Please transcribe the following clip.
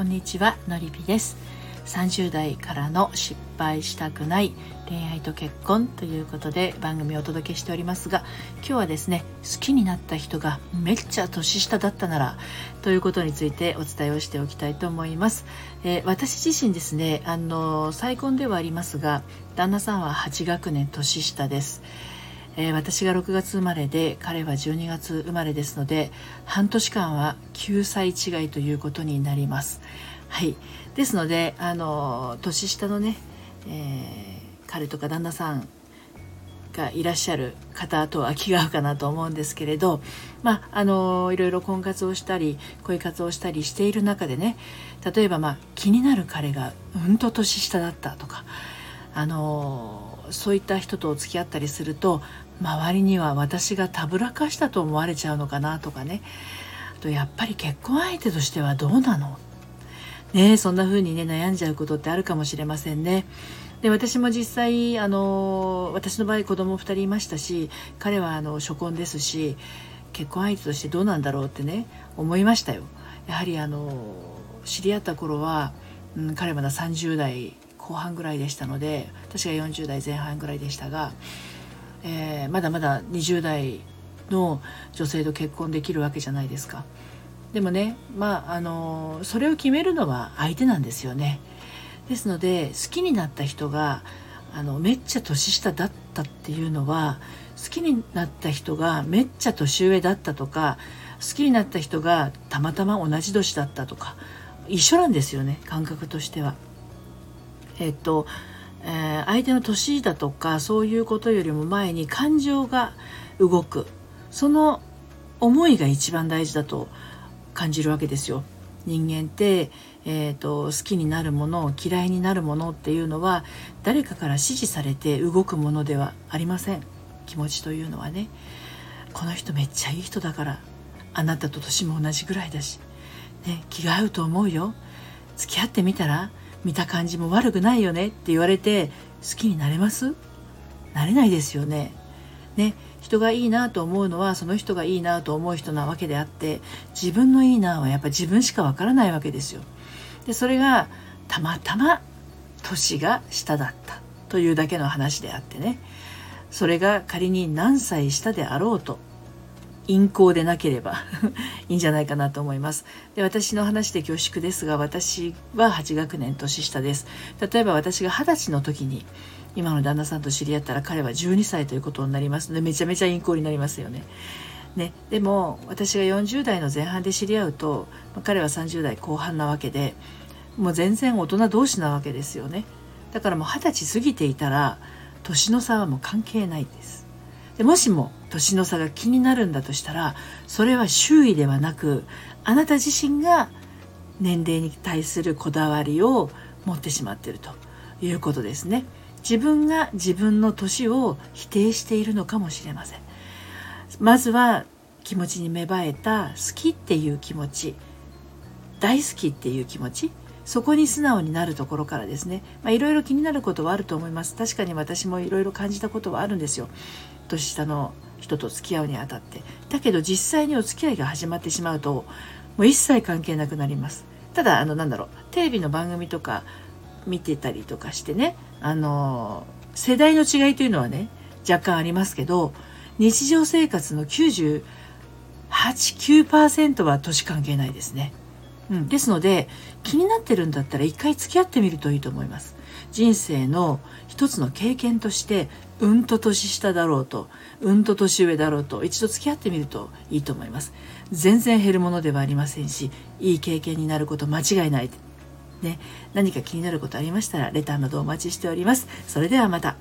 こんにちはのりぴです。30代からの失敗したくない恋愛と結婚ということで番組をお届けしておりますが今日はですね好きになった人がめっちゃ年下だったならということについてお伝えをしておきたいと思います、えー、私自身ですねあの再婚ではありますが旦那さんは8学年年下です。えー、私が6月生まれで彼は12月生まれですので半年間は9歳違いということになります。はい、ですのであの年下のね、えー、彼とか旦那さんがいらっしゃる方とは気が合うかなと思うんですけれど、まあ、あのいろいろ婚活をしたり恋活をしたりしている中でね例えば、まあ、気になる彼がうんと年下だったとかあのそういった人と付き合ったりすると周りには私がたぶらかしたと思われちゃうのかなとかねあとやっぱり結婚相手としてはどうなの？ねそんな風にね悩んじゃうことってあるかもしれませんね。で私も実際あの私の場合子供2人いましたし彼はあの初婚ですし結婚相手としてどうなんだろうってね思いましたよ。やはりあの知り合った頃は、うん、彼まだ30代後半ぐらいでしたので私が40代前半ぐらいでしたが、えー、まだまだ20代の女性と結婚できるわけじゃないですか。でもねまああのそれを決めるのは相手なんですよね。ですので好きになった人があのめっちゃ年下だったっていうのは好きになった人がめっちゃ年上だったとか好きになった人がたまたま同じ年だったとか一緒なんですよね感覚としては。えっと、えー、相手の年だとかそういうことよりも前に感情が動く。その思いが一番大事だと感じるわけですよ。人間って、えーと、好きになるもの嫌いになるものっていうのは誰かから指示されて動くものではありません。気持ちというのはね。この人めっちゃいい人だからあなたと年も同じぐらいだし、ね、気が合うと思うよ。付き合ってみたら見た感じも悪くないよねって言われて好きになれます？なれないですよね。ね人がいいなと思うのはその人がいいなと思う人なわけであって自分のいいなはやっぱ自分しかわからないわけですよ。でそれがたまたま年が下だったというだけの話であってねそれが仮に何歳下であろうと陰行でなければ いいんじゃないかなと思います。で私の話で恐縮ですが私は8学年年下です。例えば私が20歳の時に今の旦那さんと知り合ったら彼は12歳ということになりますのでめちゃめちゃ陰行になりますよね。ね、でも私が40代の前半で知り合うと彼は30代後半なわけでもう全然大人同士なわけですよねだからもう二十歳過ぎていたら年の差はもう関係ないですでもしも年の差が気になるんだとしたらそれは周囲ではなくあなた自身が年齢に対するこだわりを持ってしまっているということですね。自分が自分の年を否定しているのかもしれません。まずは気持ちに芽生えた好きっていう気持ち大好きっていう気持ちそこに素直になるところからですね。いろいろ気になることはあると思います。確かに私もいろいろ感じたことはあるんですよ。年下の人と付き合うにあたってだけど実際にお付き合いが始まってしまうともう一切関係なくなりますただあのなんだろうテレビの番組とか見てたりとかしてねあの世代の違いというのはね若干ありますけど日常生活の98,9%は年関係ないですね。うん、ですので気になってるんだったら一回付き合ってみるといいと思います。人生の一つの経験としてうんと年下だろうとうんと年上だろうと一度付き合ってみるといいと思います。全然減るものではありませんしいい経験になること間違いない。ね。何か気になることありましたらレターなどお待ちしております。それではまた。